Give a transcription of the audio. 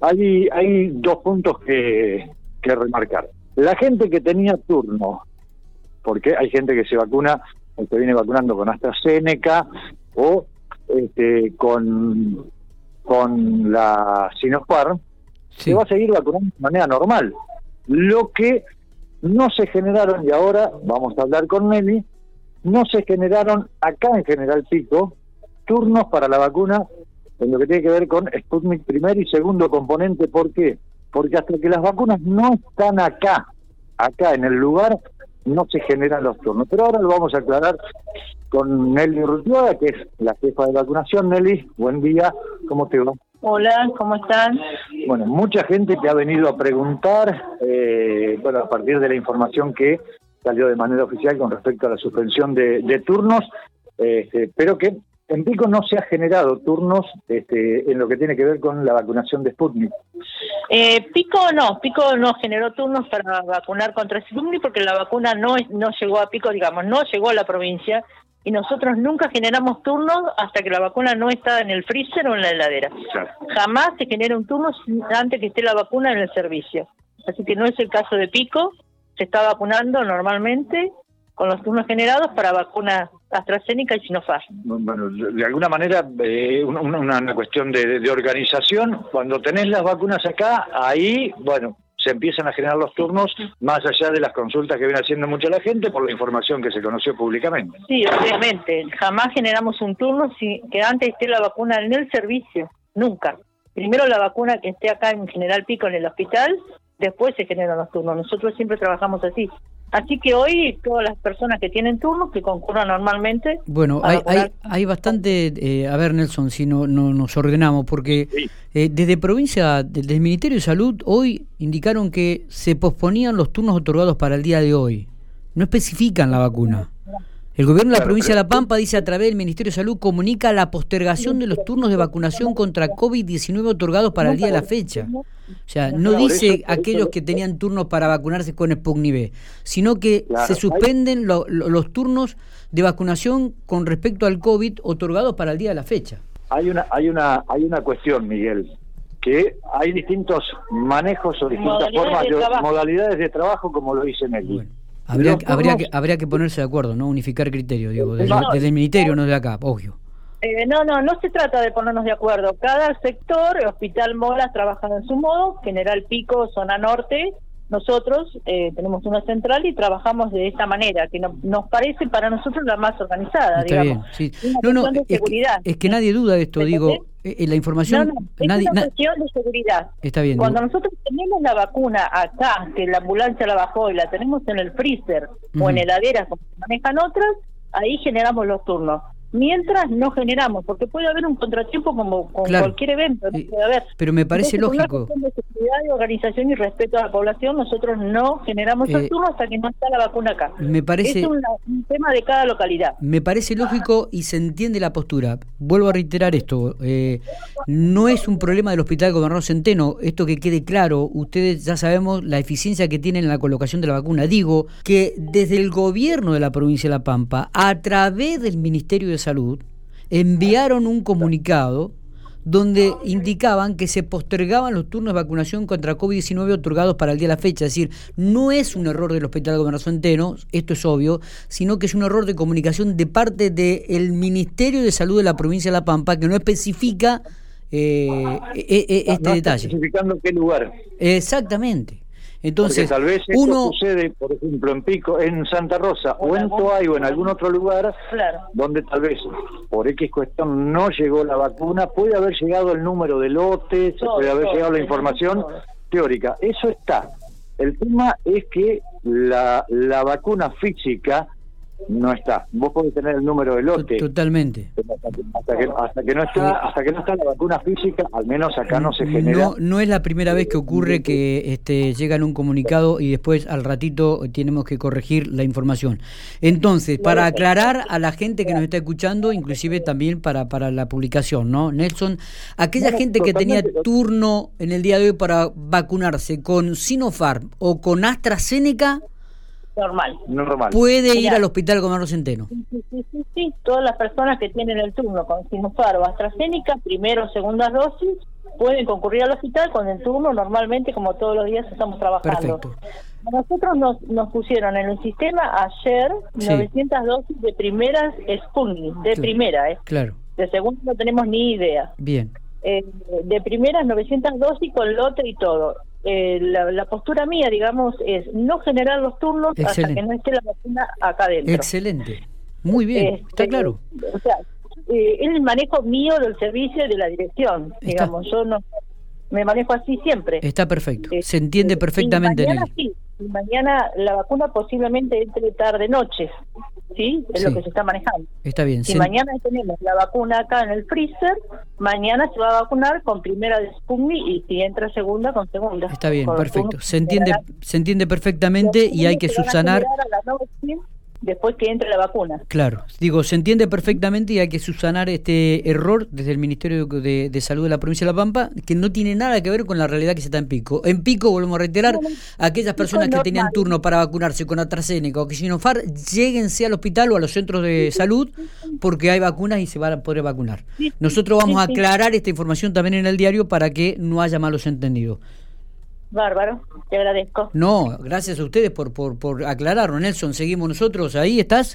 hay, hay dos puntos que, que remarcar. La gente que tenía turno, porque hay gente que se vacuna, que viene vacunando con AstraZeneca o este, con, con la Sinopharm, se va a seguir vacunando de manera normal. Lo que no se generaron, y ahora vamos a hablar con Nelly, no se generaron acá en General Pico turnos para la vacuna en lo que tiene que ver con Sputnik primer y segundo componente. ¿Por qué? Porque hasta que las vacunas no están acá, acá en el lugar, no se generan los turnos. Pero ahora lo vamos a aclarar con Nelly Rutiaga, que es la jefa de vacunación. Nelly, buen día, ¿cómo te va? Hola, ¿cómo están? Bueno, mucha gente te ha venido a preguntar, eh, bueno, a partir de la información que salió de manera oficial con respecto a la suspensión de, turnos, este, pero que en Pico no se ha generado turnos este, en lo que tiene que ver con la vacunación de Sputnik. Eh, Pico no, Pico no generó turnos para vacunar contra Sputnik porque la vacuna no, no llegó a Pico, digamos, no llegó a la provincia y nosotros nunca generamos turnos hasta que la vacuna no está en el freezer o en la heladera. Jamás se genera un turno antes que esté la vacuna en el servicio. Así que no es el caso de Pico, se está vacunando normalmente con los turnos generados para vacunas AstraZeneca y Sinopharm. Bueno, de alguna manera, eh, una, cuestión de, de, organización. Cuando tenés las vacunas acá, ahí, bueno, se empiezan a generar los turnos más allá de las consultas que viene haciendo mucha la gente por la información que se conoció públicamente. Sí, obviamente. Jamás generamos un turno si que antes esté la vacuna en el servicio. Nunca. Primero la vacuna que esté acá en General Pico en el hospital, después se generan los turnos. Nosotros siempre trabajamos así. Así que hoy todas las personas que tienen turnos, que concurran normalmente... Bueno, hay, hay, bastante... Eh, a ver, Nelson, si no, no nos ordenamos, porque eh, desde provincia, desde el Ministerio de Salud, hoy indicaron que se posponían los turnos otorgados para el día de hoy. No especifican la vacuna. El gobierno de la provincia de La Pampa dice a través del Ministerio de Salud comunica la postergación de los turnos de vacunación contra COVID-19 otorgados para el día de la fecha. O sea, no dice aquellos que tenían turnos para vacunarse con Sputnik sino que se suspenden los turnos de vacunación con respecto al COVID otorgados para el día de la fecha. Hay una hay una hay una cuestión, Miguel, que hay distintos manejos o distintas formas de, modalidades de trabajo como lo dice Nelly. Habría, habría, que, habría que ponerse de acuerdo, ¿no? Unificar criterio, digo, desde, el ministerio, no de acá, obvio. Eh, no, no, no se trata de ponernos de acuerdo. Cada sector, Hospital Molas trabaja en su modo, General Pico, Zona Norte, nosotros eh, tenemos una central y trabajamos de esta manera, que nos parece para nosotros la más organizada, Está Bien, sí. No, no, es que, nadie duda de esto, digo, eh, la información... es una cuestión de seguridad. Está bien. Cuando nosotros tenemos la vacuna acá, que la ambulancia la bajó y la tenemos en el freezer o en heladeras como se manejan otras, ahí generamos los turnos mientras no generamos, porque puede haber un contratiempo como con cualquier evento, puede haber. Pero me parece lógico. De organización y respeto a la población, nosotros no generamos el eh, turno hasta que no está la vacuna acá. Me parece, es un, tema de cada localidad. Me parece lógico y se entiende la postura. Vuelvo a reiterar esto, eh, no es un problema del Hospital Gobernador Centeno, esto que quede claro, ustedes ya sabemos la eficiencia que tienen en la colocación de la vacuna. Digo que desde el gobierno de la provincia de La Pampa, a través del Ministerio de Salud enviaron un comunicado donde indicaban que se postergaban los turnos de vacunación contra COVID-19 otorgados para el día de la fecha. Es decir, no es un error del Hospital Gobernador Centeno, esto es obvio, sino que es un error de comunicación de parte del Ministerio de Salud de la provincia de La Pampa que no especifica eh, e, e, este detalle. Especificando qué lugar. Exactamente. Entonces, tal vez esto uno, sucede, por ejemplo, en Pico, en Santa Rosa o en Toay o en algún otro lugar donde tal vez por X cuestión no llegó la vacuna, puede haber llegado el número de lotes, puede haber llegado la información teórica. Eso está. El tema es que la, la vacuna física no está. Vos podés tener el número de lote. Totalmente. Hasta que, hasta que, no está, hasta que no está la vacuna física, al menos acá no se genera. No, no es la primera vez que ocurre que este, llegan un comunicado y después al ratito tenemos que corregir la información. Entonces, para aclarar a la gente que nos está escuchando, inclusive también para, para la publicación, ¿no? Nelson, aquella gente que tenía turno en el día de hoy para vacunarse con Sinopharm o con AstraZeneca, normal. Normal. Puede ir al hospital Gobernador Centeno. Sí, sí, sí. Todas las personas que tienen el turno con Sinopharm o AstraZeneca, primero o segundas dosis, pueden concurrir al hospital con el turno normalmente como todos los días estamos trabajando. Perfecto. Nosotros nos, nos pusieron en el sistema ayer Sí. 900 dosis de primeras Sputnik, de Claro. primera, ¿eh? Claro. de segunda no tenemos ni idea. Bien. Eh, de primeras 900 dosis con lote y todo. Eh, la, la postura mía, digamos, es no generar los turnos hasta que no esté la vacuna acá dentro. Excelente. Muy bien. Este, Está claro. O sea, eh, es el manejo mío del servicio y de la dirección. Está. Digamos, yo no me manejo así siempre. Está perfecto. Eh, Se entiende perfectamente, y mañana sí, y mañana la vacuna posiblemente entre tarde noche, ¿sí? Es Sí. lo que se está manejando. Está bien. Si Se- mañana tenemos la vacuna acá en el freezer, mañana se va a vacunar con primera de Sputnik y si entra segunda con segunda. Está bien, Con perfecto. Se entiende, se entiende perfectamente y hay que subsanar. a la noche después que entre la vacuna. Claro, digo, se entiende perfectamente y hay que subsanar este error desde el Ministerio de, de Salud de la provincia de La Pampa, que no tiene nada que ver con la realidad que se está en Pico. En Pico, volvemos a reiterar, aquellas personas que tenían turno para vacunarse con AstraZeneca o que Sinopharm, lléguense al hospital o a los centros de salud porque hay vacunas y se van a poder vacunar. Nosotros vamos a aclarar esta información también en el diario para que no haya malos entendidos. Bárbaro, te agradezco. No, gracias a ustedes por, por, por aclararlo. Nelson, seguimos nosotros. ¿Ahí estás?